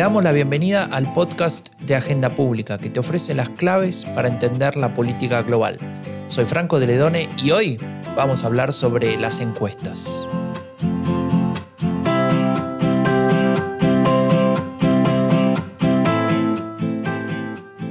damos la bienvenida al podcast de Agenda Pública que te ofrece las claves para entender la política global. Soy Franco de Ledone y hoy vamos a hablar sobre las encuestas.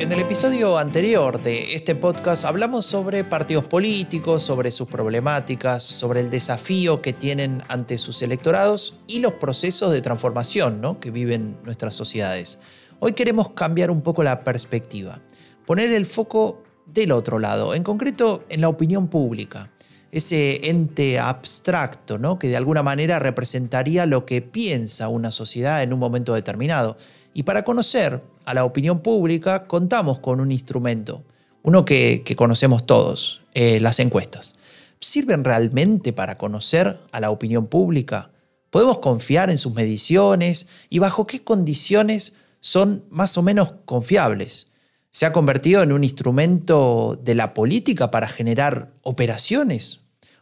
En el episodio anterior de este podcast hablamos sobre partidos políticos, sobre sus problemáticas, sobre el desafío que tienen ante sus electorados y los procesos de transformación que viven nuestras sociedades. Hoy queremos cambiar un poco la perspectiva, poner el foco del otro lado, en concreto en la opinión pública, ese ente abstracto ¿no? que de alguna manera representaría lo que piensa una sociedad en un momento determinado. Y para conocer a la opinión pública contamos con un instrumento, uno que, conocemos todos, eh, las encuestas. ¿Sirven realmente para conocer a la opinión pública? ¿Podemos confiar en sus mediciones? ¿Y bajo qué condiciones son más o menos confiables? ¿Se ha convertido en un instrumento de la política para generar operaciones?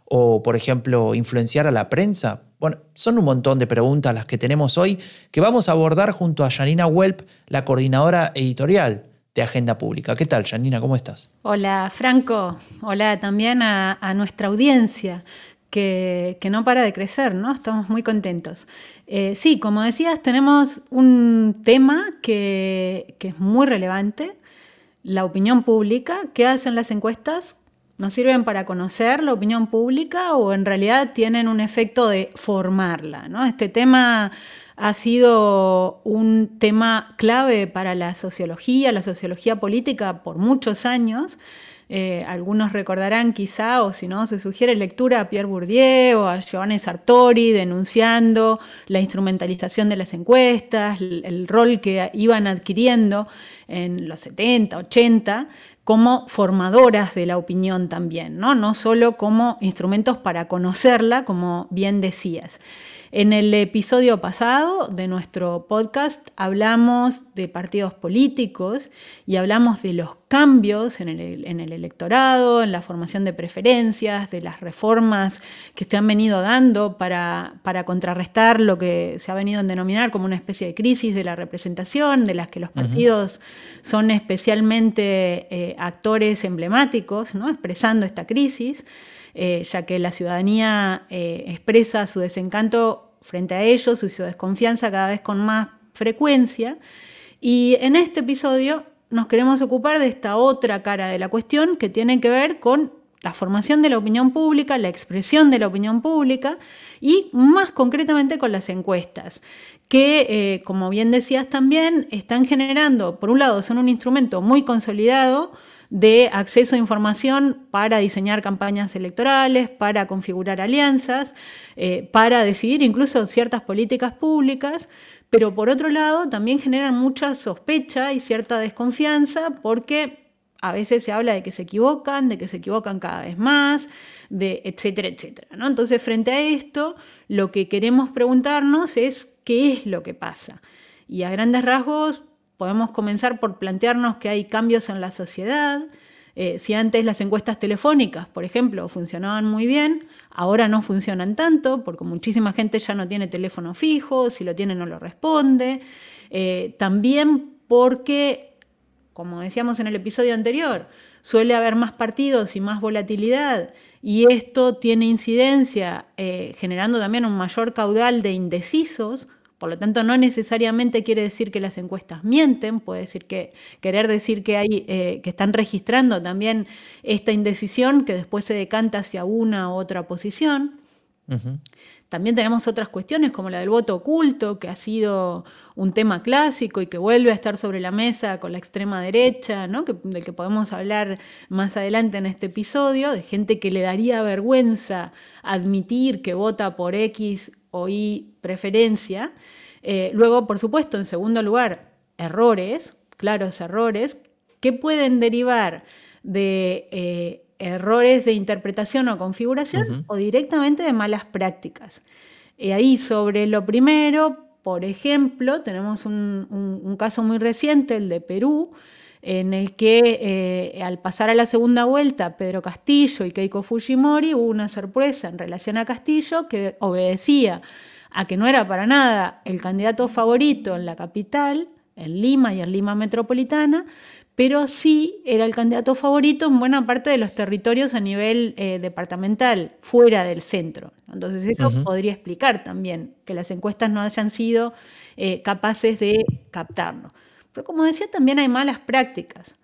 ¿O, por ejemplo, influenciar a la prensa? Bueno, son un montón de preguntas las que tenemos hoy que vamos a abordar junto a Janina Welp, la coordinadora editorial de Agenda Pública. ¿Qué tal, Janina? ¿Cómo estás? Hola, Franco. Hola también a, nuestra audiencia. Que, no para de crecer, ¿no? Estamos muy contentos. Eh, sí, como decías, tenemos un tema que, que es muy relevante, la opinión pública. ¿Qué hacen las encuestas? ¿Nos sirven para conocer la opinión pública o en realidad tienen un efecto de formarla? ¿no? Este tema ha sido un tema clave para la sociología, la sociología política por muchos años. Eh, algunos recordarán quizá, o si no, se sugiere lectura a Pierre Bourdieu o a Giovanni Sartori denunciando la instrumentalización de las encuestas, el, el rol que iban adquiriendo en los 70, 80, como formadoras de la opinión también, ¿no? no solo como instrumentos para conocerla, como bien decías. En el episodio pasado de nuestro podcast hablamos de partidos políticos y hablamos de los cambios en el, electorado, en la formación de preferencias, de las reformas que se han venido dando para, contrarrestar lo que se ha venido a denominar como una especie de crisis de la representación, de las que los partidos son especialmente eh, actores emblemáticos, ¿no? expresando esta crisis. Eh, ya que la ciudadanía eh, expresa su desencanto frente a ellos, su desconfianza cada vez con más frecuencia. Y en este episodio nos queremos ocupar de esta otra cara de la cuestión que tiene que ver con la formación de la opinión pública, la expresión de la opinión pública y más concretamente con las encuestas, que, eh, como bien decías también, están generando, por un lado, son un instrumento muy consolidado, de acceso a información para diseñar campañas electorales, para configurar alianzas, eh, para decidir incluso ciertas políticas públicas, pero por otro lado también generan mucha sospecha y cierta desconfianza porque a veces se habla de que se equivocan, de que se equivocan cada vez más, de etcétera, etcétera. ¿no? Entonces, frente a esto, lo que queremos preguntarnos es qué es lo que pasa. Y a grandes rasgos Podemos comenzar por plantearnos que hay cambios en la sociedad. Eh, si antes las encuestas telefónicas, por ejemplo, funcionaban muy bien, ahora no funcionan tanto porque muchísima gente ya no tiene teléfono fijo, si lo tiene no lo responde. Eh, también porque, como decíamos en el episodio anterior, suele haber más partidos y más volatilidad y esto tiene incidencia eh, generando también un mayor caudal de indecisos por lo tanto, no necesariamente quiere decir que las encuestas mienten, puede decir que, querer decir que, hay, eh, que están registrando también esta indecisión que después se decanta hacia una u otra posición. También tenemos otras cuestiones como la del voto oculto, que ha sido un tema clásico y que vuelve a estar sobre la mesa con la extrema derecha, ¿no? que, del que podemos hablar más adelante en este episodio, de gente que le daría vergüenza admitir que vota por X o Y preferencia. Eh, luego, por supuesto, en segundo lugar, errores, claros errores, que pueden derivar de eh, errores de interpretación o configuración o directamente de malas prácticas. Y ahí sobre lo primero, por ejemplo, tenemos un, caso muy reciente, el de Perú, en el que eh, al pasar a la segunda vuelta Pedro Castillo y Keiko Fujimori hubo una sorpresa en relación a Castillo que obedecía a que no era para nada el candidato favorito en la capital, en Lima y en Lima metropolitana, pero sí era el candidato favorito en buena parte de los territorios a nivel eh, departamental, fuera del centro. Entonces eso podría explicar también que las encuestas no hayan sido eh, capaces de captarlo. Pero como decía, también hay malas prácticas.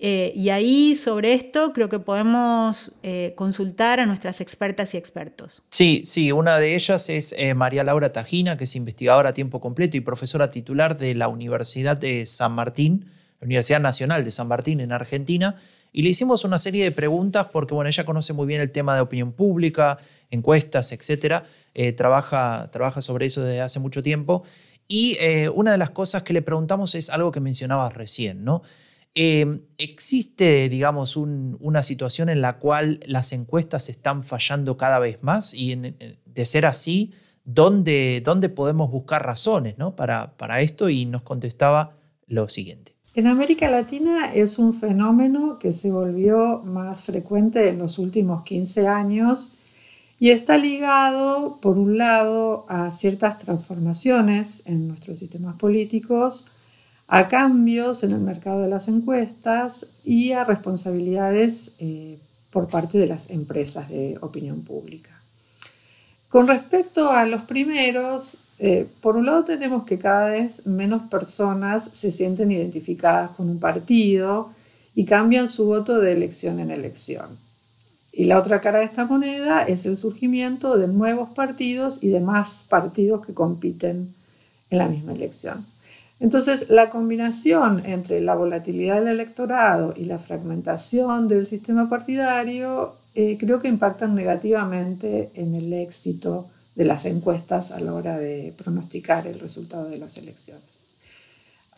Eh, y ahí sobre esto creo que podemos consultar a nuestras expertas y expertos. Sí, sí, una de ellas es María Laura Tajina, que es investigadora a tiempo completo y profesora titular de la Universidad de San Martín la Universidad Nacional de San Martín en Argentina, y le hicimos una serie de preguntas porque bueno, ella conoce muy bien el tema de opinión pública, encuestas, etc. Eh, trabaja, trabaja sobre eso desde hace mucho tiempo. Y eh, una de las cosas que le preguntamos es algo que mencionabas recién, ¿no? Eh, ¿Existe, digamos, una situación en la cual las encuestas están fallando cada vez más? Y de ser así, ¿dónde, ¿dónde, podemos buscar razones ¿no? para, para esto? Y nos contestaba lo siguiente. En América Latina es un fenómeno que se volvió más frecuente en los últimos 15 años y está ligado, por un lado, a ciertas transformaciones en nuestros sistemas políticos, a cambios en el mercado de las encuestas y a responsabilidades eh, por parte de las empresas de opinión pública. Con respecto a los primeros, eh, por un lado tenemos que cada vez menos personas se sienten identificadas con un partido y cambian su voto de elección en elección. Y la otra cara de esta moneda es el surgimiento de nuevos partidos y de más partidos que compiten en la misma elección. Entonces, la combinación entre la volatilidad del electorado y la fragmentación del sistema partidario eh, creo que impactan negativamente en el éxito de las encuestas a la hora de pronosticar el resultado de las elecciones.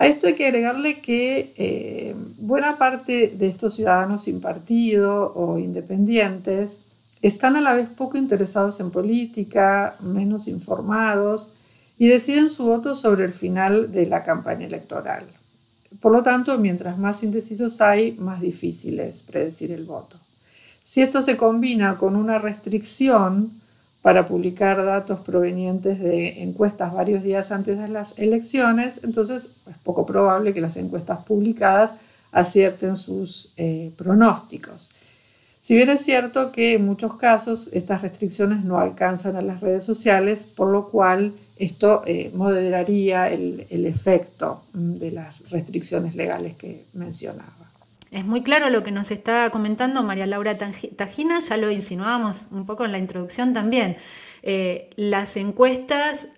A esto hay que agregarle que eh, buena parte de estos ciudadanos sin partido o independientes están a la vez poco interesados en política, menos informados y deciden su voto sobre el final de la campaña electoral. Por lo tanto, mientras más indecisos hay, más difícil es predecir el voto. Si esto se combina con una restricción para publicar datos provenientes de encuestas varios días antes de las elecciones, entonces es poco probable que las encuestas publicadas acierten sus eh, pronósticos. Si bien es cierto que en muchos casos estas restricciones no alcanzan a las redes sociales, por lo cual esto eh, moderaría el efecto mm, de las restricciones legales que mencionaba. Es muy claro lo que nos está comentando María Laura Tajina, ya lo insinuábamos un poco en la introducción también. Eh, las encuestas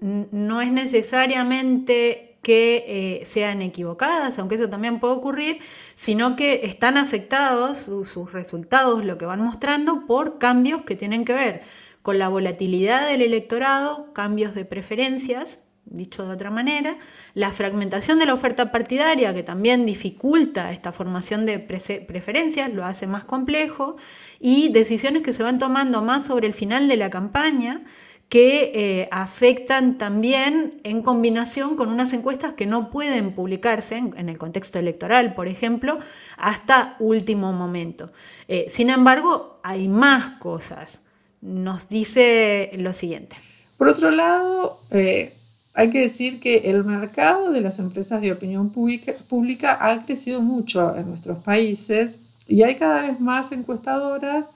no es necesariamente que eh, sean equivocadas, aunque eso también puede ocurrir, sino que están afectados sus resultados, lo que van mostrando, por cambios que tienen que ver con la volatilidad del electorado, cambios de preferencias, dicho de otra manera, la fragmentación de la oferta partidaria, que también dificulta esta formación de preferencias, lo hace más complejo, y decisiones que se van tomando más sobre el final de la campaña, que eh, afectan también en combinación con unas encuestas que no pueden publicarse en, el contexto electoral, por ejemplo, hasta último momento. Eh, sin embargo, hay más cosas. Nos dice lo siguiente. Por otro lado, eh, hay que decir que el mercado de las empresas de opinión pública, ha crecido mucho en nuestros países y hay cada vez más encuestadoras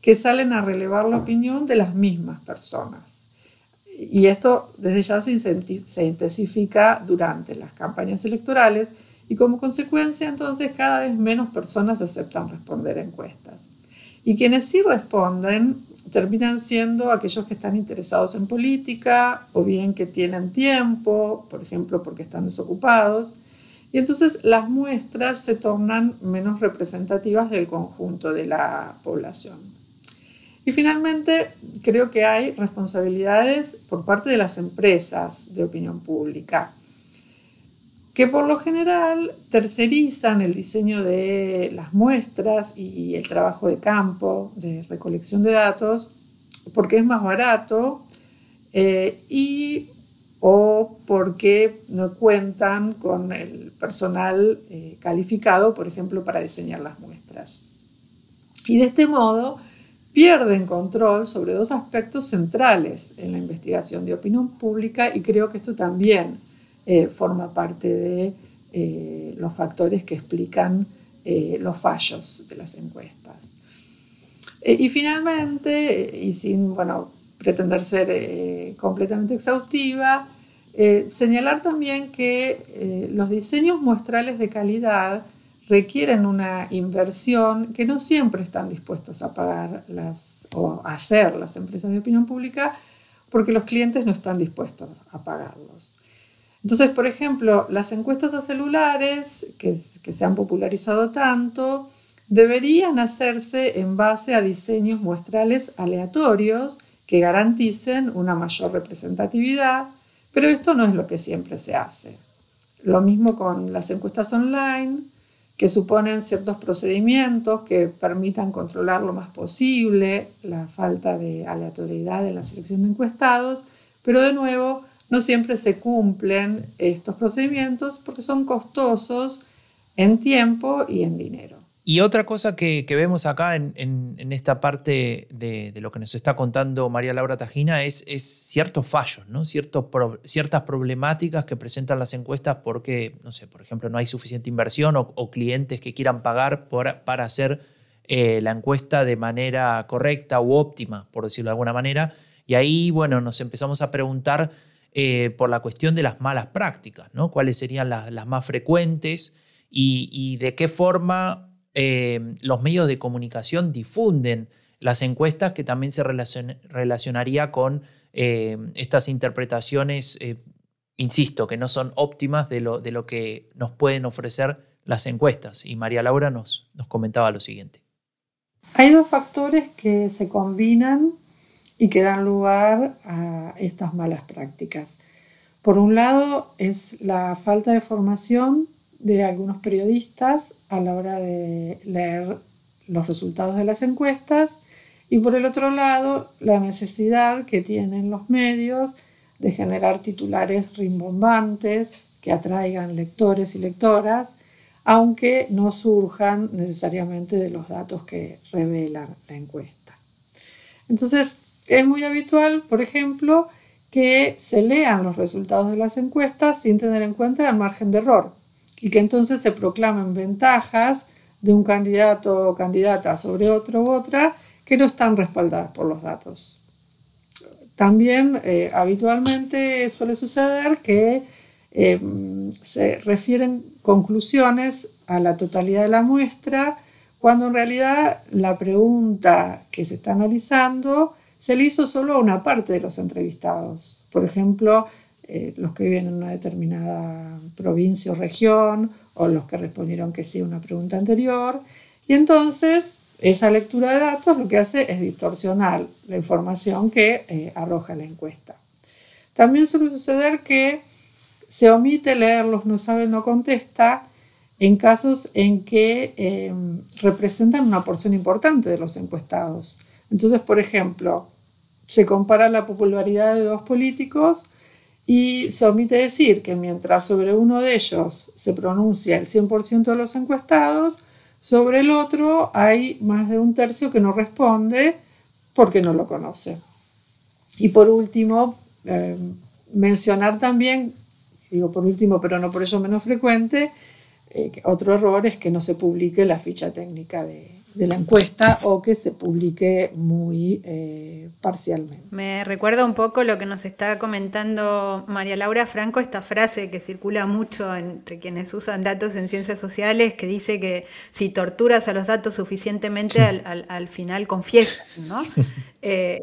que salen a relevar la opinión de las mismas personas. Y esto desde ya se, se intensifica durante las campañas electorales y como consecuencia entonces cada vez menos personas aceptan responder encuestas. Y quienes sí responden terminan siendo aquellos que están interesados en política o bien que tienen tiempo, por ejemplo, porque están desocupados. Y entonces las muestras se tornan menos representativas del conjunto de la población. Y finalmente, creo que hay responsabilidades por parte de las empresas de opinión pública, que por lo general tercerizan el diseño de las muestras y el trabajo de campo, de recolección de datos, porque es más barato eh, y o porque no cuentan con el personal eh, calificado, por ejemplo, para diseñar las muestras. Y de este modo pierden control sobre dos aspectos centrales en la investigación de opinión pública y creo que esto también eh, forma parte de eh, los factores que explican eh, los fallos de las encuestas. y finalmente, y sin bueno, pretender ser completamente exhaustiva, señalar también que los diseños muestrales de calidad requieren una inversión que no siempre están dispuestas a pagar las, o a hacer las empresas de opinión pública porque los clientes no están dispuestos a pagarlos. Entonces, por ejemplo, las encuestas a celulares que, se han popularizado tanto deberían hacerse en base a diseños muestrales aleatorios que garanticen una mayor representatividad, pero esto no es lo que siempre se hace. Lo mismo con las encuestas online, que suponen ciertos procedimientos que permitan controlar lo más posible la falta de aleatoriedad en la selección de encuestados, pero de nuevo no siempre se cumplen estos procedimientos porque son costosos en tiempo y en dinero. Y otra cosa que, vemos acá en, esta parte de, lo que nos está contando María Laura Tajina es, ciertos fallos, ¿no? ciertas problemáticas que presentan las encuestas porque, no sé, por ejemplo, no hay suficiente inversión o, clientes que quieran pagar para hacer eh, la encuesta de manera correcta u óptima, por decirlo de alguna manera. Y ahí, bueno, nos empezamos a preguntar eh, por la cuestión de las malas prácticas, ¿no? ¿Cuáles serían las, más frecuentes y de qué forma eh, los medios de comunicación difunden las encuestas que también se relacionaría con eh, estas interpretaciones, insisto, que no son óptimas de lo, de lo, que nos pueden ofrecer las encuestas. Y María Laura nos, nos comentaba lo siguiente. Hay dos factores que se combinan y que dan lugar a estas malas prácticas. Por un lado es la falta de formación de algunos periodistas a la hora de leer los resultados de las encuestas y por el otro lado la necesidad que tienen los medios de generar titulares rimbombantes que atraigan lectores y lectoras, aunque no surjan necesariamente de los datos que revela la encuesta. Entonces, es muy habitual, por ejemplo, que se lean los resultados de las encuestas sin tener en cuenta el margen de error y que entonces se proclamen ventajas de un candidato o candidata sobre otro u otra que no están respaldadas por los datos. También eh, habitualmente suele suceder que eh, se refieren conclusiones a la totalidad de la muestra cuando en realidad la pregunta que se está analizando se le hizo solo a una parte de los entrevistados. Por ejemplo, eh, los que viven en una determinada provincia o región, o los que respondieron que sí a una pregunta anterior. Y entonces esa lectura de datos lo que hace es distorsionar la información que eh, arroja la encuesta. También suele suceder que se omite leerlos, no sabe, no contesta, en casos en que em, representan una porción importante de los encuestados. Entonces, por ejemplo, se compara la popularidad de dos políticos y se omite decir que mientras sobre uno de ellos se pronuncia el 100% de los encuestados, sobre el otro hay más de un tercio que no responde porque no lo conoce. Y por último, eh, mencionar también, digo por último, pero no por eso menos frecuente, eh, otro error es que no se publique la ficha técnica de, de la encuesta o que se publique muy eh, parcialmente. Me recuerda un poco lo que nos está comentando María Laura Franco, esta frase que circula mucho entre quienes usan datos en ciencias sociales, que dice que si torturas a los datos suficientemente, al, final confiesas, ¿no? Eh,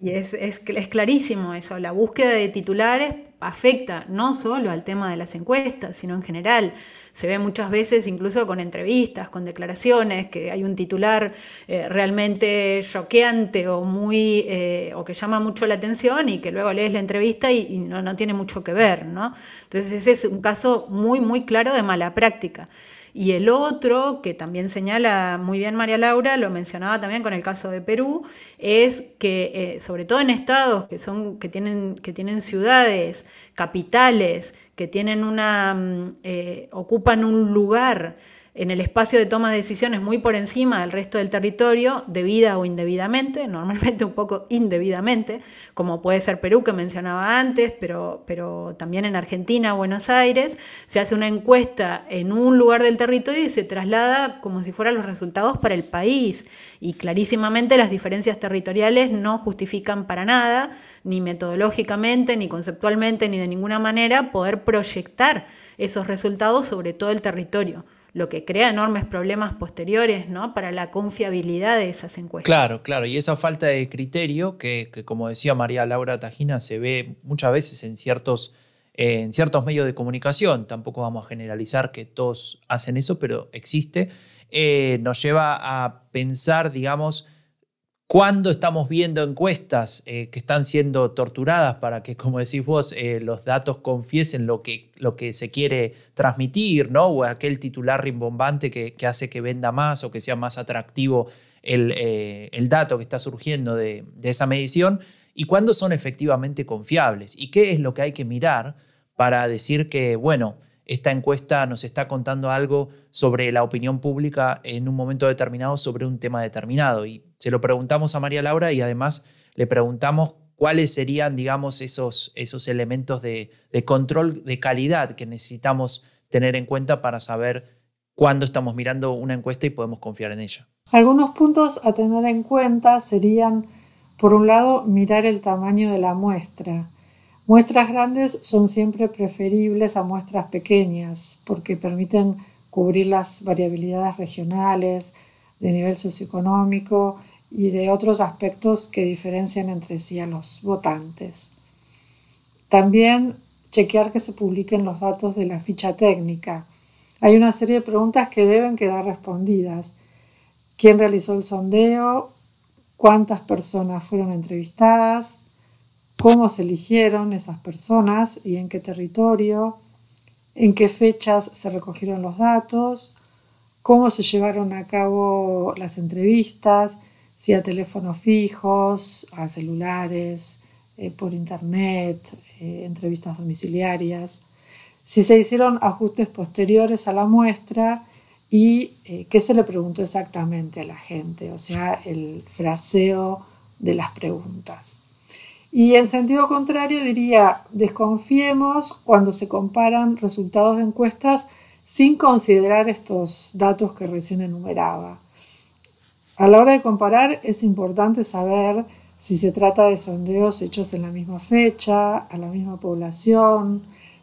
y es, es, es, clarísimo eso, la búsqueda de titulares afecta no solo al tema de las encuestas, sino en general se ve muchas veces incluso con entrevistas, con declaraciones, que hay un titular eh, realmente choqueante o, muy, eh, o que llama mucho la atención y que luego lees la entrevista y, no, no, tiene mucho que ver. ¿no? Entonces ese es un caso muy, muy claro de mala práctica. Y el otro, que también señala muy bien María Laura, lo mencionaba también con el caso de Perú, es que eh, sobre todo en estados que, son, que, tienen, que tienen ciudades, capitales, que tienen una, mm, eh, ocupan un lugar en el espacio de toma de decisiones muy por encima del resto del territorio, debida o indebidamente, normalmente un poco indebidamente, como puede ser Perú que mencionaba antes, pero, pero también en Argentina, Buenos Aires, se hace una encuesta en un lugar del territorio y se traslada como si fueran los resultados para el país. Y clarísimamente las diferencias territoriales no justifican para nada, ni metodológicamente, ni conceptualmente, ni de ninguna manera, poder proyectar esos resultados sobre todo el territorio lo que crea enormes problemas posteriores ¿no? para la confiabilidad de esas encuestas. Claro, claro, y esa falta de criterio que, como decía María Laura Tajina, se ve muchas veces en ciertos, en ciertos medios de comunicación, tampoco vamos a generalizar que todos hacen eso, pero existe, eh, nos lleva a pensar, digamos, cuando estamos viendo encuestas eh, que están siendo torturadas para que, como decís vos, eh, los datos confiesen lo que, lo que se quiere transmitir, ¿no? O aquel titular rimbombante que, hace que venda más o que sea más atractivo el, eh, dato que está surgiendo de, de, esa medición, y cuándo son efectivamente confiables. Y qué es lo que hay que mirar para decir que, bueno, esta encuesta nos está contando algo sobre la opinión pública en un momento determinado sobre un tema determinado. Y se lo preguntamos a María Laura y además le preguntamos cuáles serían, digamos, esos, esos elementos de, control de calidad que necesitamos tener en cuenta para saber cuándo estamos mirando una encuesta y podemos confiar en ella. Algunos puntos a tener en cuenta serían, por un lado, mirar el tamaño de la muestra. Muestras grandes son siempre preferibles a muestras pequeñas porque permiten cubrir las variabilidades regionales, de nivel socioeconómico y de otros aspectos que diferencian entre sí a los votantes. También chequear que se publiquen los datos de la ficha técnica. Hay una serie de preguntas que deben quedar respondidas. ¿Quién realizó el sondeo? ¿Cuántas personas fueron entrevistadas? Cómo se eligieron esas personas y en qué territorio, en qué fechas se recogieron los datos, cómo se llevaron a cabo las entrevistas, si a teléfonos fijos, a celulares, eh, por internet, eh, entrevistas domiciliarias, si se hicieron ajustes posteriores a la muestra y eh, qué se le preguntó exactamente a la gente, o sea, el fraseo de las preguntas. Y en sentido contrario diría, desconfiemos cuando se comparan resultados de encuestas sin considerar estos datos que recién enumeraba. A la hora de comparar es importante saber si se trata de sondeos hechos en la misma fecha, a la misma población,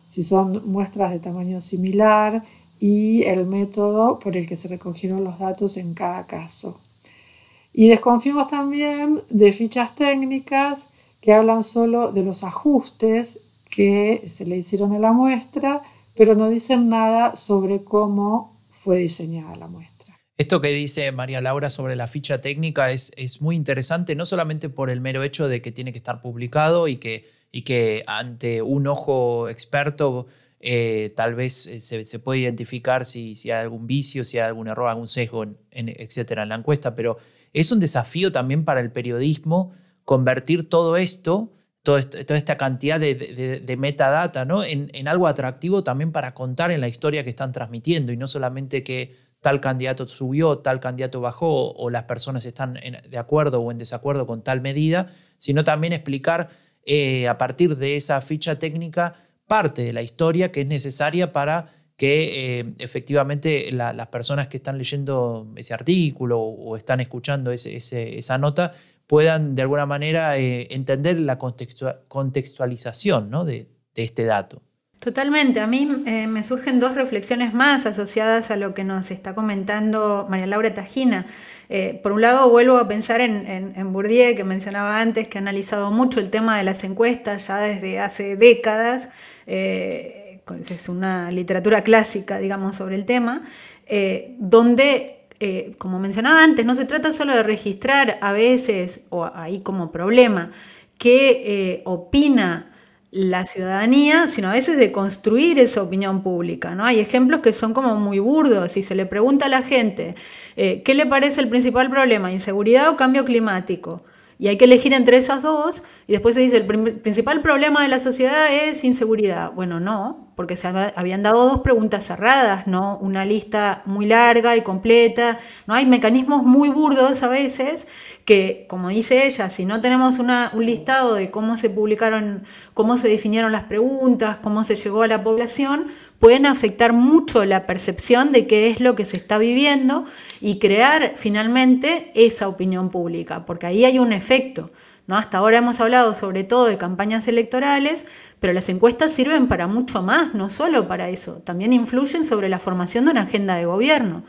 si son muestras de tamaño similar y el método por el que se recogieron los datos en cada caso. Y desconfiemos también de fichas técnicas que hablan solo de los ajustes que se le hicieron a la muestra, pero no dicen nada sobre cómo fue diseñada la muestra. Esto que dice María Laura sobre la ficha técnica es, es muy interesante, no solamente por el mero hecho de que tiene que estar publicado y que, y que ante un ojo experto eh, tal vez eh, se, puede identificar si, si, hay algún vicio, si hay algún error, algún sesgo, etcétera, en la encuesta, pero es un desafío también para el periodismo convertir todo esto, toda esta cantidad de, metadata, ¿no? En, algo atractivo también para contar en la historia que están transmitiendo y no solamente que tal candidato subió, tal candidato bajó o las personas están de acuerdo o en desacuerdo con tal medida, sino también explicar eh, a partir de esa ficha técnica parte de la historia que es necesaria para que eh, efectivamente las personas que están leyendo ese artículo o están escuchando esa nota puedan de alguna manera eh, entender la contextualización ¿no? de, este dato. Totalmente, a mí eh, me surgen dos reflexiones más asociadas a lo que nos está comentando María Laura Tajina. Eh, por un lado, vuelvo a pensar en, en, Bourdieu, que mencionaba antes, que ha analizado mucho el tema de las encuestas ya desde hace décadas. es una literatura clásica, digamos, sobre el tema, donde eh, como mencionaba antes, no se trata solo de registrar a veces, o ahí como problema, qué eh, opina la ciudadanía, sino a veces de construir esa opinión pública. ¿no? Hay ejemplos que son como muy burdos. Si se le pregunta a la gente, eh, ¿qué le parece el principal problema? ¿Inseguridad o cambio climático? Y hay que elegir entre esas dos, y después se dice, el principal problema de la sociedad es inseguridad. Bueno, no, porque se habían dado dos preguntas cerradas, no una lista muy larga y completa, no hay mecanismos muy burdos a veces que, como dice ella, si no tenemos un listado de cómo se publicaron, cómo se definieron las preguntas, cómo se llegó a la población, pueden afectar mucho la percepción de qué es lo que se está viviendo y crear finalmente esa opinión pública, porque ahí hay un efecto. ¿no? Hasta ahora hemos hablado sobre todo de campañas electorales, pero las encuestas sirven para mucho más, no solo para eso, también influyen sobre la formación de una agenda de gobierno.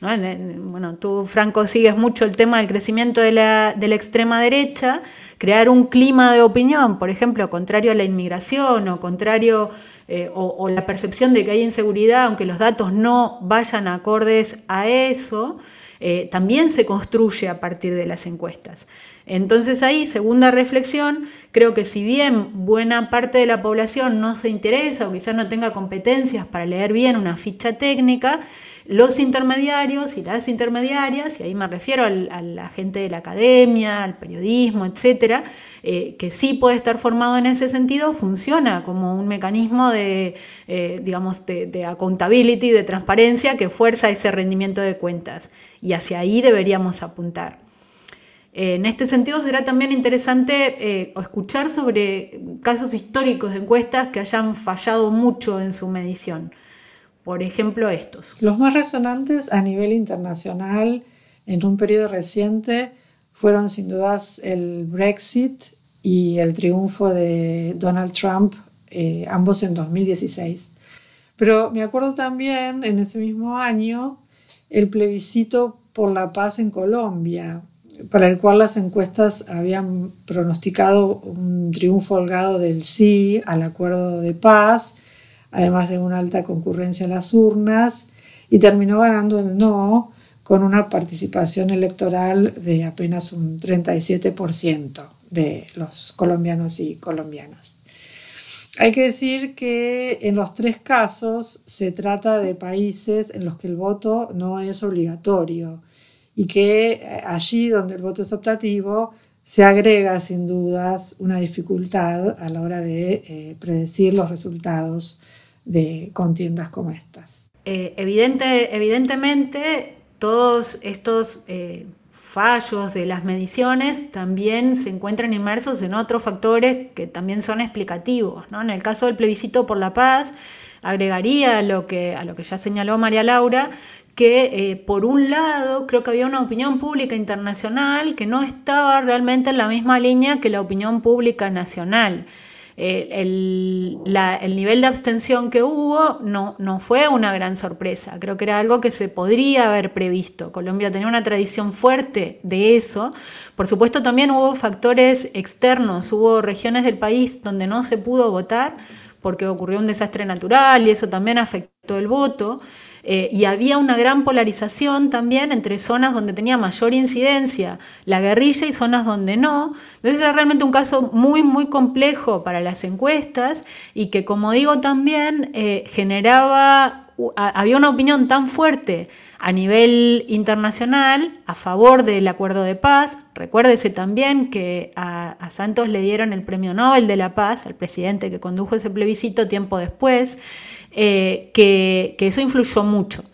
Bueno, tú, Franco, sigues mucho el tema del crecimiento de la, de la, extrema derecha, crear un clima de opinión, por ejemplo, contrario a la inmigración o contrario eh, o, la percepción de que hay inseguridad, aunque los datos no vayan acordes a eso, eh, también se construye a partir de las encuestas. Entonces ahí, segunda reflexión, creo que si bien buena parte de la población no se interesa o quizás no tenga competencias para leer bien una ficha técnica, los intermediarios y las intermediarias, y ahí me refiero a la gente de la academia, al periodismo, etcétera, eh, que sí puede estar formado en ese sentido, funciona como un mecanismo de, eh, digamos, de, de accountability, de transparencia que fuerza ese rendimiento de cuentas. Y hacia ahí deberíamos apuntar. En este sentido será también interesante eh, escuchar sobre casos históricos de encuestas que hayan fallado mucho en su medición. Por ejemplo, estos. Los más resonantes a nivel internacional en un periodo reciente fueron sin dudas el Brexit y el triunfo de Donald Trump, eh, ambos en 2016. Pero me acuerdo también en ese mismo año el plebiscito por la paz en Colombia, para el cual las encuestas habían pronosticado un triunfo holgado del sí al acuerdo de paz, además de una alta concurrencia en las urnas, y terminó ganando el no con una participación electoral de apenas un 37% de los colombianos y colombianas. Hay que decir que en los tres casos se trata de países en los que el voto no es obligatorio y que eh, allí donde el voto es optativo se agrega sin dudas una dificultad a la hora de eh, predecir los resultados de contiendas como estas. Eh, evidente, evidentemente, todos estos fallos de las mediciones también se encuentran inmersos en otros factores que también son explicativos. ¿no? En el caso del plebiscito por la paz, agregaría lo que, a lo que ya señaló María Laura, que eh, por un lado creo que había una opinión pública internacional que no estaba realmente en la misma línea que la opinión pública nacional. Eh, el, nivel de abstención que hubo no, no fue una gran sorpresa, creo que era algo que se podría haber previsto. Colombia tenía una tradición fuerte de eso. Por supuesto también hubo factores externos, hubo regiones del país donde no se pudo votar porque ocurrió un desastre natural y eso también afectó el voto. Eh, y había una gran polarización también entre zonas donde tenía mayor incidencia la guerrilla y zonas donde no. Entonces era realmente un caso muy, muy complejo para las encuestas y que, como digo, también eh, generaba, había una opinión tan fuerte a nivel internacional a favor del acuerdo de paz. Recuérdese también que a, a, Santos le dieron el premio Nobel de la Paz, al presidente que condujo ese plebiscito tiempo después, eh, que, eso influyó mucho.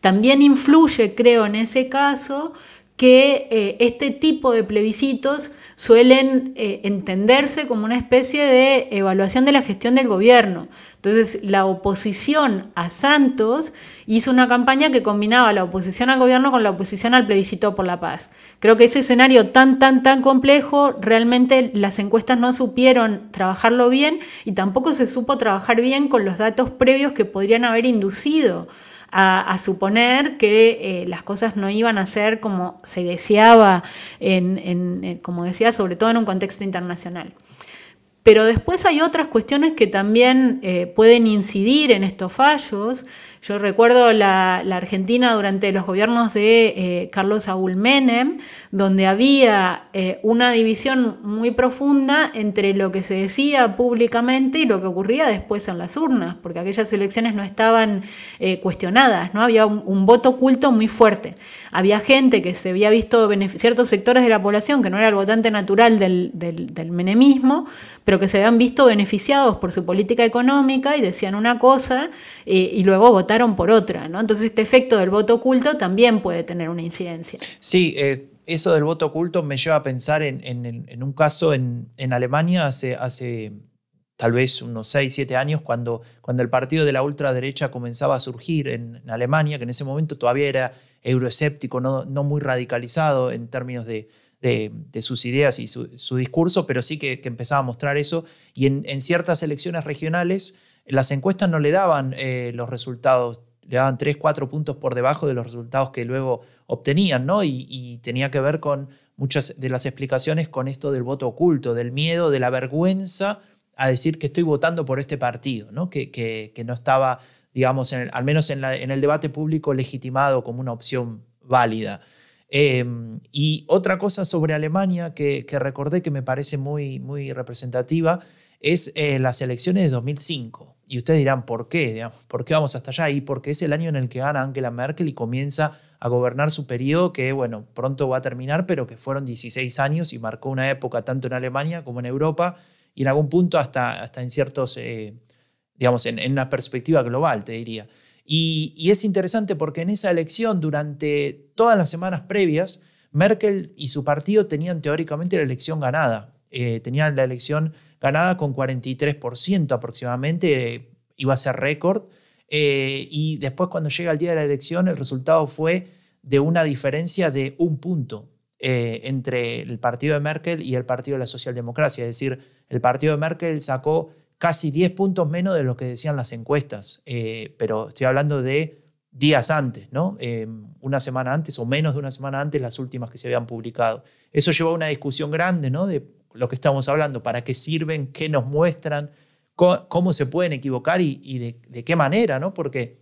También influye, creo, en ese caso, que eh, este tipo de plebiscitos suelen eh, entenderse como una especie de evaluación de la gestión del gobierno. Entonces, la oposición a Santos hizo una campaña que combinaba la oposición al gobierno con la oposición al plebiscito por la paz. Creo que ese escenario tan, tan, tan complejo, realmente las encuestas no supieron trabajarlo bien y tampoco se supo trabajar bien con los datos previos que podrían haber inducido a, suponer que eh, las cosas no iban a ser como se deseaba, en, como decía, sobre todo en un contexto internacional. Pero después hay otras cuestiones que también eh, pueden incidir en estos fallos. Yo recuerdo la, Argentina durante los gobiernos de eh, Carlos Saúl Menem, donde había eh, una división muy profunda entre lo que se decía públicamente y lo que ocurría después en las urnas, porque aquellas elecciones no estaban eh, cuestionadas, ¿no? había un, voto oculto muy fuerte. Había gente que se había visto, ciertos sectores de la población, que no era el votante natural del, del menemismo, pero que se habían visto beneficiados por su política económica y decían una cosa y luego votaron por otra, ¿no? Entonces este efecto del voto oculto también puede tener una incidencia. Sí, eh, eso del voto oculto me lleva a pensar en, un caso en, Alemania hace, hace tal vez unos 6, 7 años, cuando, cuando el partido de la ultraderecha comenzaba a surgir en, Alemania, que en ese momento todavía era euroescéptico, no, no muy radicalizado en términos de, sus ideas y su, discurso, pero sí que, empezaba a mostrar eso. Y en, ciertas elecciones regionales las encuestas no le daban eh, los resultados, le daban 3, 4 puntos por debajo de los resultados que luego obtenían, ¿no? Y, tenía que ver con muchas de las explicaciones con esto del voto oculto, del miedo, de la vergüenza a decir que estoy votando por este partido, ¿no? Que, que, no estaba, digamos, al menos en, en, el debate público legitimado como una opción válida. Em, y otra cosa sobre Alemania que, recordé que me parece muy, muy representativa es eh, las elecciones de 2005. Y ustedes dirán, ¿por qué? ¿Por qué vamos hasta allá? Y porque es el año en el que gana Angela Merkel y comienza a gobernar su periodo que, bueno, pronto va a terminar, pero que fueron 16 años y marcó una época tanto en Alemania como en Europa y en algún punto hasta, hasta en ciertos, eh, digamos, en, una perspectiva global, te diría. Y, es interesante porque en esa elección, durante todas las semanas previas, Merkel y su partido tenían teóricamente la elección ganada. Eh, tenían la elección ganada con 43% aproximadamente, iba a ser récord. Eh, y después cuando llega el día de la elección, el resultado fue de una diferencia de un punto eh, entre el partido de Merkel y el partido de la socialdemocracia. Es decir, el partido de Merkel sacó casi 10 puntos menos de lo que decían las encuestas, eh, pero estoy hablando de días antes, ¿no? una semana antes o menos de una semana antes las últimas que se habían publicado. Eso llevó a una discusión grande, ¿no? De lo que estamos hablando, para qué sirven, qué nos muestran, cómo, se pueden equivocar y, de, qué manera, ¿no? Porque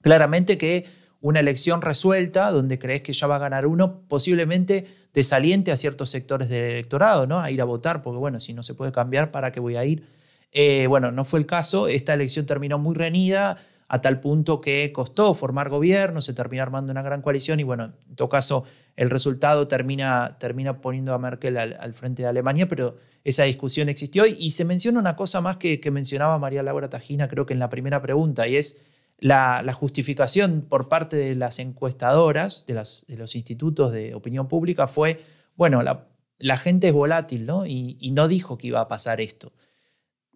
claramente que una elección resuelta, donde crees que ya va a ganar uno, posiblemente desaliente a ciertos sectores del electorado, ¿no? A ir a votar, porque bueno, si no se puede cambiar, ¿para qué voy a ir? Eh, bueno, no fue el caso, esta elección terminó muy reñida, a tal punto que costó formar gobierno, se terminó armando una gran coalición y bueno, en todo caso el resultado termina, termina poniendo a Merkel al, frente de Alemania, pero esa discusión existió. Y, se menciona una cosa más que, mencionaba María Laura Tajina, creo que en la primera pregunta, y es la, justificación por parte de las encuestadoras, de, los institutos de opinión pública, fue, bueno, la, gente es volátil, ¿no? Y, no dijo que iba a pasar esto.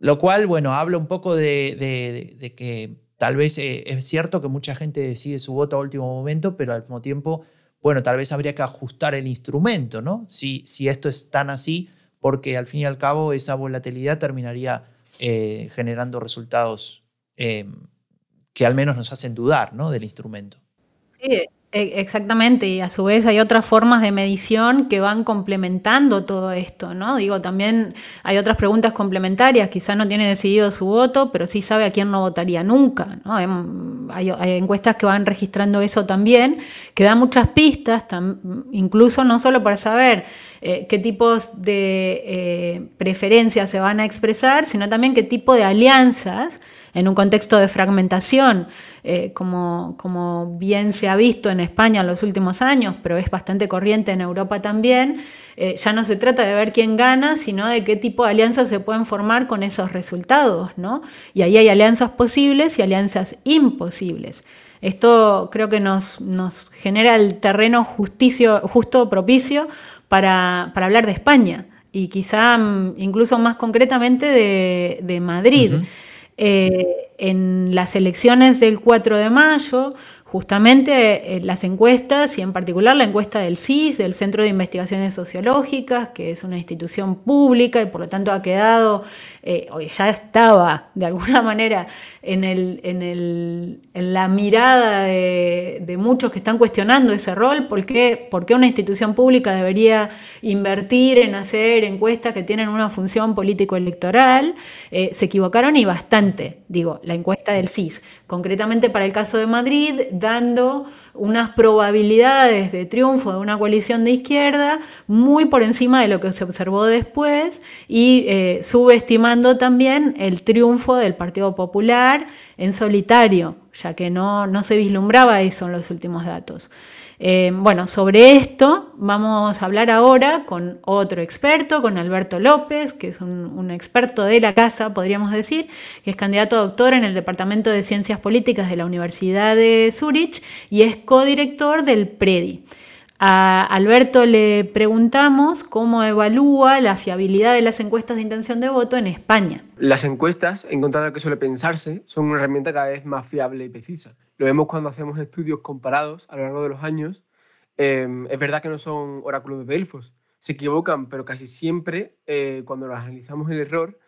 Lo cual, bueno, habla un poco de, que tal vez eh, es cierto que mucha gente decide su voto a último momento, pero al mismo tiempo bueno, tal vez habría que ajustar el instrumento, ¿no? Si, si esto es tan así, porque al fin y al cabo esa volatilidad terminaría eh, generando resultados eh, que al menos nos hacen dudar ¿no? del instrumento. Sí, exactamente, y a su vez hay otras formas de medición que van complementando todo esto, ¿no? Digo, también hay otras preguntas complementarias, quizás no tiene decidido su voto, pero sí sabe a quién no votaría nunca, ¿no? Hay, encuestas que van registrando eso también, que dan muchas pistas, incluso no solo para saber eh, qué tipos de eh, preferencias se van a expresar, sino también qué tipo de alianzas en un contexto de fragmentación, eh, como, como, bien se ha visto en España en los últimos años, pero es bastante corriente en Europa también, eh, ya no se trata de ver quién gana, sino de qué tipo de alianzas se pueden formar con esos resultados, ¿no? Y ahí hay alianzas posibles y alianzas imposibles. Esto creo que nos, genera el terreno justicio, justo propicio para, hablar de España y quizá mm, incluso más concretamente de, de Madrid. Eh, en las elecciones del 4 de mayo, justamente eh, las encuestas y en particular la encuesta del CIS, del Centro de Investigaciones Sociológicas, que es una institución pública y por lo tanto ha quedado, eh, ya estaba de alguna manera en, el, en, el, en la mirada de, muchos que están cuestionando ese rol, ¿por qué, ¿por qué una institución pública debería invertir en hacer encuestas que tienen una función político-electoral? Eh, se equivocaron y bastante, digo, la encuesta del CIS, concretamente para el caso de Madrid, dando unas probabilidades de triunfo de una coalición de izquierda muy por encima de lo que se observó después y eh, subestimando también el triunfo del Partido Popular en solitario, ya que no, no se vislumbraba eso en los últimos datos. Eh, bueno, sobre esto vamos a hablar ahora con otro experto, con Alberto López, que es un, experto de la casa, podríamos decir, que es candidato a doctor en el Departamento de Ciencias Políticas de la Universidad de Zurich y es codirector del PREDI. A Alberto le preguntamos cómo evalúa la fiabilidad de las encuestas de intención de voto en España. Las encuestas, en contra de lo que suele pensarse, son una herramienta cada vez más fiable y precisa. Lo vemos cuando hacemos estudios comparados a lo largo de los años. Em, es verdad que no son oráculos de Delfos, se equivocan, pero casi siempre eh, cuando analizamos el error,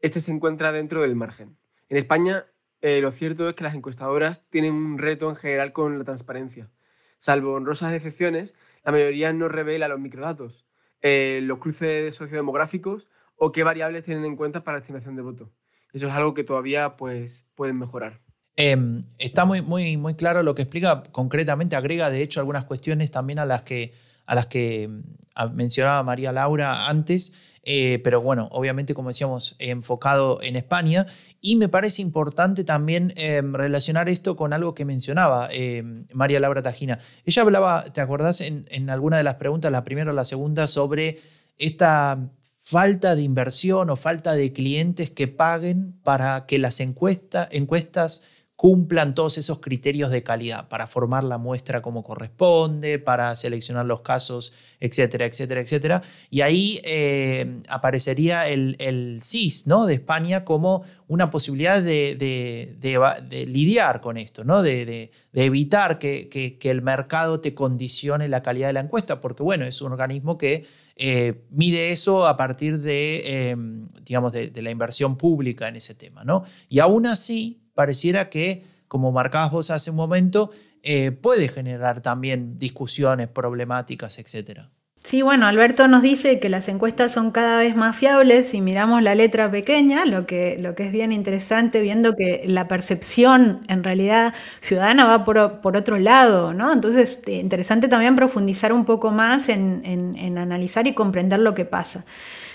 este se encuentra dentro del margen. En España, eh, lo cierto es que las encuestadoras tienen un reto en general con la transparencia. Salvo honrosas excepciones, la mayoría no revela los microdatos, eh, los cruces sociodemográficos o qué variables tienen en cuenta para la estimación de voto. Eso es algo que todavía pues, pueden mejorar. Em, está muy, muy, muy claro lo que explica. Concretamente agrega, de hecho, algunas cuestiones también a las que, a las que mm, mencionaba María Laura antes. Eh, pero bueno, obviamente, como decíamos, enfocado en España. Y me parece importante también em, relacionar esto con algo que mencionaba em, María Laura Tajina. Ella hablaba, ¿te acordás en, en, alguna de las preguntas, la primera o la segunda, sobre esta falta de inversión o falta de clientes que paguen para que las encuestas cumplan todos esos criterios de calidad para formar la muestra como corresponde, para seleccionar los casos, etcétera, etcétera, etcétera. Y ahí eh, aparecería el, el, CIS ¿no? de España como una posibilidad de, lidiar con esto, ¿no? de, evitar que, el mercado te condicione la calidad de la encuesta, porque bueno, es un organismo que eh, mide eso a partir de, em, digamos, de, la inversión pública en ese tema. ¿no? Y aún así, pareciera que, como marcabas vos hace un momento, eh, puede generar también discusiones, problemáticas, etc. Sí, bueno, Alberto nos dice que las encuestas son cada vez más fiables si miramos la letra pequeña, lo que, lo que es bien interesante viendo que la percepción en realidad ciudadana va por, otro lado, ¿no? Entonces, eh, interesante también profundizar un poco más en, en analizar y comprender lo que pasa.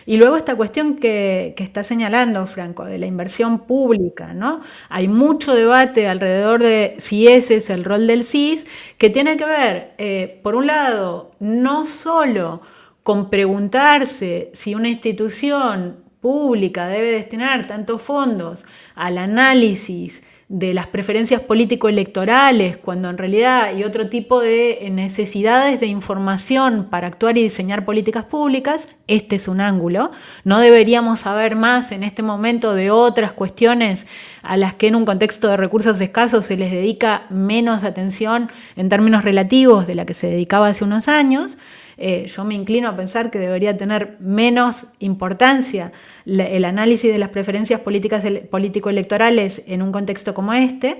Y luego esta cuestión que, está señalando Franco, de la inversión pública, ¿no? Hay mucho debate alrededor de si ese es el rol del CIS, que tiene que ver, eh, por un lado, no solo con preguntarse si una institución pública debe destinar tantos fondos al análisis de las preferencias político-electorales, cuando en realidad hay otro tipo de necesidades de información para actuar y diseñar políticas públicas, este es un ángulo. No deberíamos saber más en este momento de otras cuestiones a las que en un contexto de recursos escasos se les dedica menos atención en términos relativos de la que se dedicaba hace unos años. Eh, yo me inclino a pensar que debería tener menos importancia el análisis de las preferencias políticas político-electorales en un contexto como este,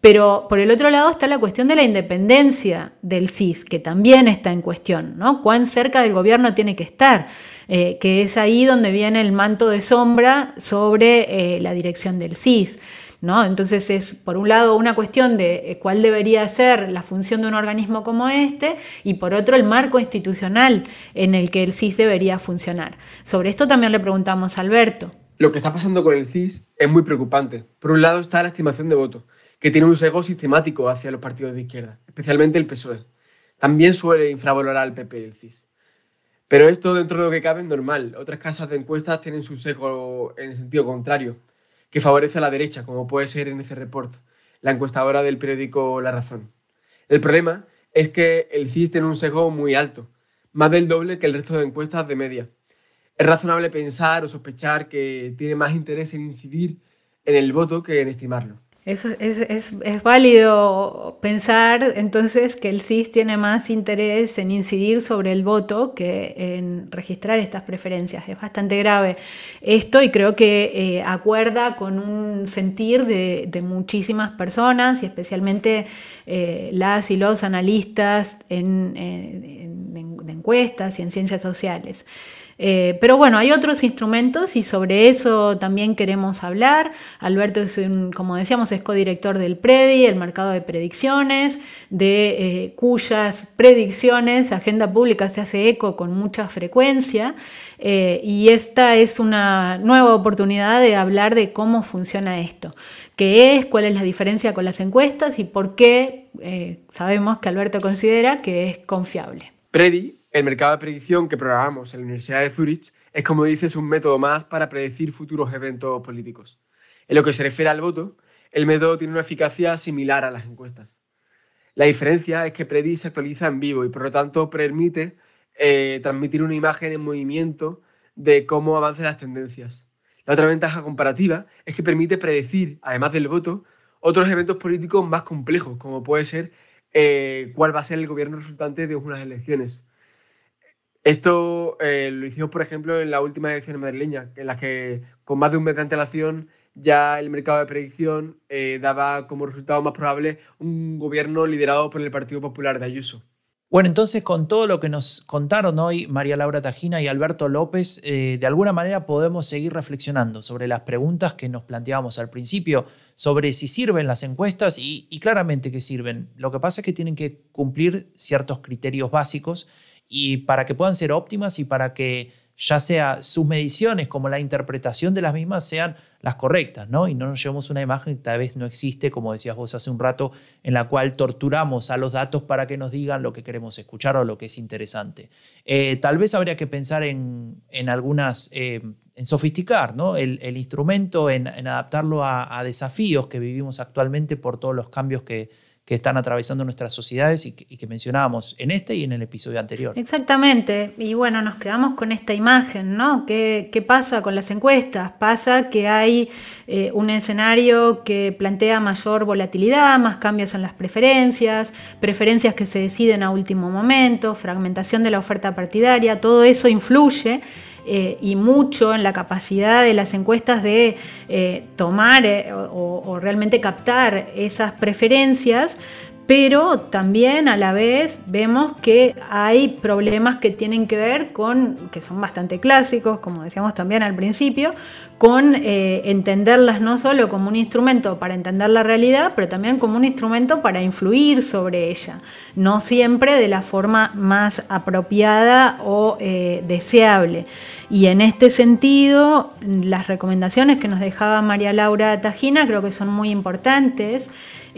pero por el otro lado está la cuestión de la independencia del CIS, que también está en cuestión, ¿no? ¿Cuán cerca del gobierno tiene que estar? Eh, que es ahí donde viene el manto de sombra sobre eh, la dirección del CIS. Entonces es, por un lado, una cuestión de eh, cuál debería ser la función de un organismo como este y por otro, el marco institucional en el que el CIS debería funcionar. Sobre esto también le preguntamos a Alberto. Lo que está pasando con el CIS es muy preocupante. Por un lado está la estimación de votos, que tiene un sesgo sistemático hacia los partidos de izquierda, especialmente el PSOE. También suele infravalorar al PP y el CIS. Pero esto dentro de lo que cabe es normal. Otras casas de encuestas tienen su sesgo en el sentido contrario que favorece a la derecha, como puede ser en ese reporte, la encuestadora del periódico La Razón. El problema es que el CIS tiene un sesgo muy alto, más del doble que el resto de encuestas de media. Es razonable pensar o sospechar que tiene más interés en incidir en el voto que en estimarlo. Es, es, válido pensar entonces que el CIS tiene más interés en incidir sobre el voto que en registrar estas preferencias. Es bastante grave esto y creo que eh, acuerda con un sentir de, muchísimas personas y especialmente eh, las y los analistas de encuestas y en ciencias sociales. Eh, pero bueno, hay otros instrumentos y sobre eso también queremos hablar. Alberto es, como decíamos, es codirector del PREDI, el mercado de predicciones, de eh, cuyas predicciones Agenda Pública se hace eco con mucha frecuencia. Eh, y esta es una nueva oportunidad de hablar de cómo funciona esto, qué es, cuál es la diferencia con las encuestas y por qué sabemos que Alberto considera que es confiable. PREDI el mercado de predicción que programamos en la Universidad de Zurich es, como dices, un método más para predecir futuros eventos políticos. En lo que se refiere al voto, el método tiene una eficacia similar a las encuestas. La diferencia es que Predi se actualiza en vivo y por lo tanto permite eh, transmitir una imagen en movimiento de cómo avanzan las tendencias. La otra ventaja comparativa es que permite predecir, además del voto, otros eventos políticos más complejos, como puede ser eh, cuál va a ser el gobierno resultante de unas elecciones. Esto eh, lo hicimos, por ejemplo, en la última elección madrileña, en la que con más de un mes de antelación ya el mercado de predicción eh, daba como resultado más probable un gobierno liderado por el Partido Popular de Ayuso. Bueno, entonces con todo lo que nos contaron hoy María Laura Tajina y Alberto López, eh, de alguna manera podemos seguir reflexionando sobre las preguntas que nos planteábamos al principio, sobre si sirven las encuestas y claramente que sirven. Lo que pasa es que tienen que cumplir ciertos criterios básicos y para que puedan ser óptimas y para que ya sea sus mediciones como la interpretación de las mismas sean las correctas, ¿no? Y no nos llevamos una imagen que tal vez no existe, como decías vos hace un rato, en la cual torturamos a los datos para que nos digan lo que queremos escuchar o lo que es interesante. Eh, tal vez habría que pensar en, algunas, eh, en sofisticar ¿no? el, instrumento, en, adaptarlo a desafíos que vivimos actualmente por todos los cambios que, que están atravesando nuestras sociedades y que, mencionábamos en este y en el episodio anterior. Exactamente, y bueno, nos quedamos con esta imagen, ¿no? ¿Qué, pasa con las encuestas? Pasa que hay eh, un escenario que plantea mayor volatilidad, más cambios en las preferencias, preferencias que se deciden a último momento, fragmentación de la oferta partidaria, todo eso influye eh, y mucho en la capacidad de las encuestas de eh, tomar eh, o, realmente captar esas preferencias, pero también a la vez vemos que hay problemas que tienen que ver con, que son bastante clásicos, como decíamos también al principio, con entenderlas no solo como un instrumento para entender la realidad, pero también como un instrumento para influir sobre ella, no siempre de la forma más apropiada o deseable. Y en este sentido, las recomendaciones que nos dejaba María Laura Tajina creo que son muy importantes.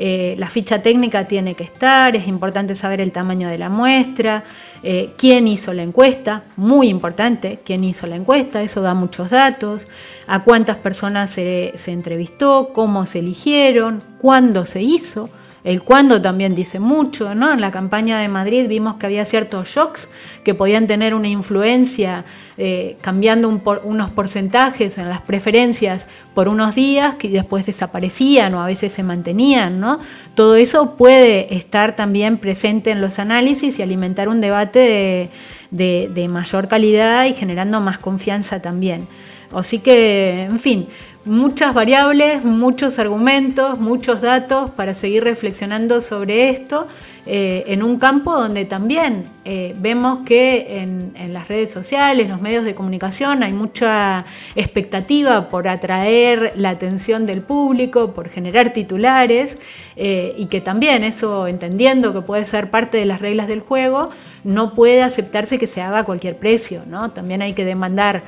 Eh, la ficha técnica tiene que estar, es importante saber el tamaño de la muestra, eh, quién hizo la encuesta, muy importante, quién hizo la encuesta, eso da muchos datos, a cuántas personas se, se entrevistó, cómo se eligieron, cuándo se hizo. El cuándo también dice mucho, ¿no? En la campaña de Madrid vimos que había ciertos shocks que podían tener una influencia eh, cambiando unos porcentajes en las preferencias por unos días que después desaparecían o a veces se mantenían, ¿no? Todo eso puede estar también presente en los análisis y alimentar un debate de mayor calidad y generando más confianza también. Así que, en fin, muchas variables, muchos argumentos, muchos datos para seguir reflexionando sobre esto eh, en un campo donde también eh, vemos que en, las redes sociales, los medios de comunicación, hay mucha expectativa por atraer la atención del público, por generar titulares, eh, y que también eso, entendiendo que puede ser parte de las reglas del juego, no puede aceptarse que se haga a cualquier precio, ¿no? También hay que demandar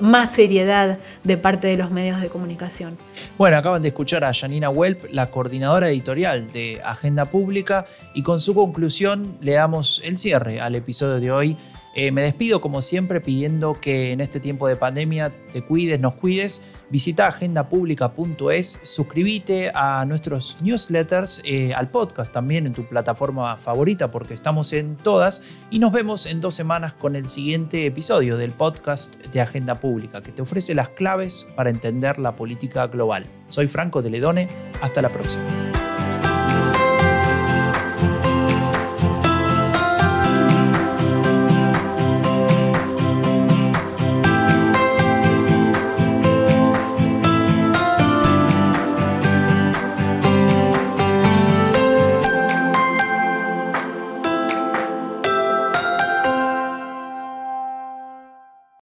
más seriedad de parte de los medios de comunicación. Bueno, acaban de escuchar a Janina Welp, la coordinadora editorial de Agenda Pública, y con su conclusión le damos el cierre al episodio de hoy Eh, me despido como siempre pidiendo que en este tiempo de pandemia te cuides, nos cuides. Visita agendapublica.es, suscríbete a nuestros newsletters, eh, al podcast también en tu plataforma favorita porque estamos en todas y nos vemos en dos semanas con el siguiente episodio del podcast de Agenda Pública que te ofrece las claves para entender la política global. Soy Franco de Ledone, hasta la próxima.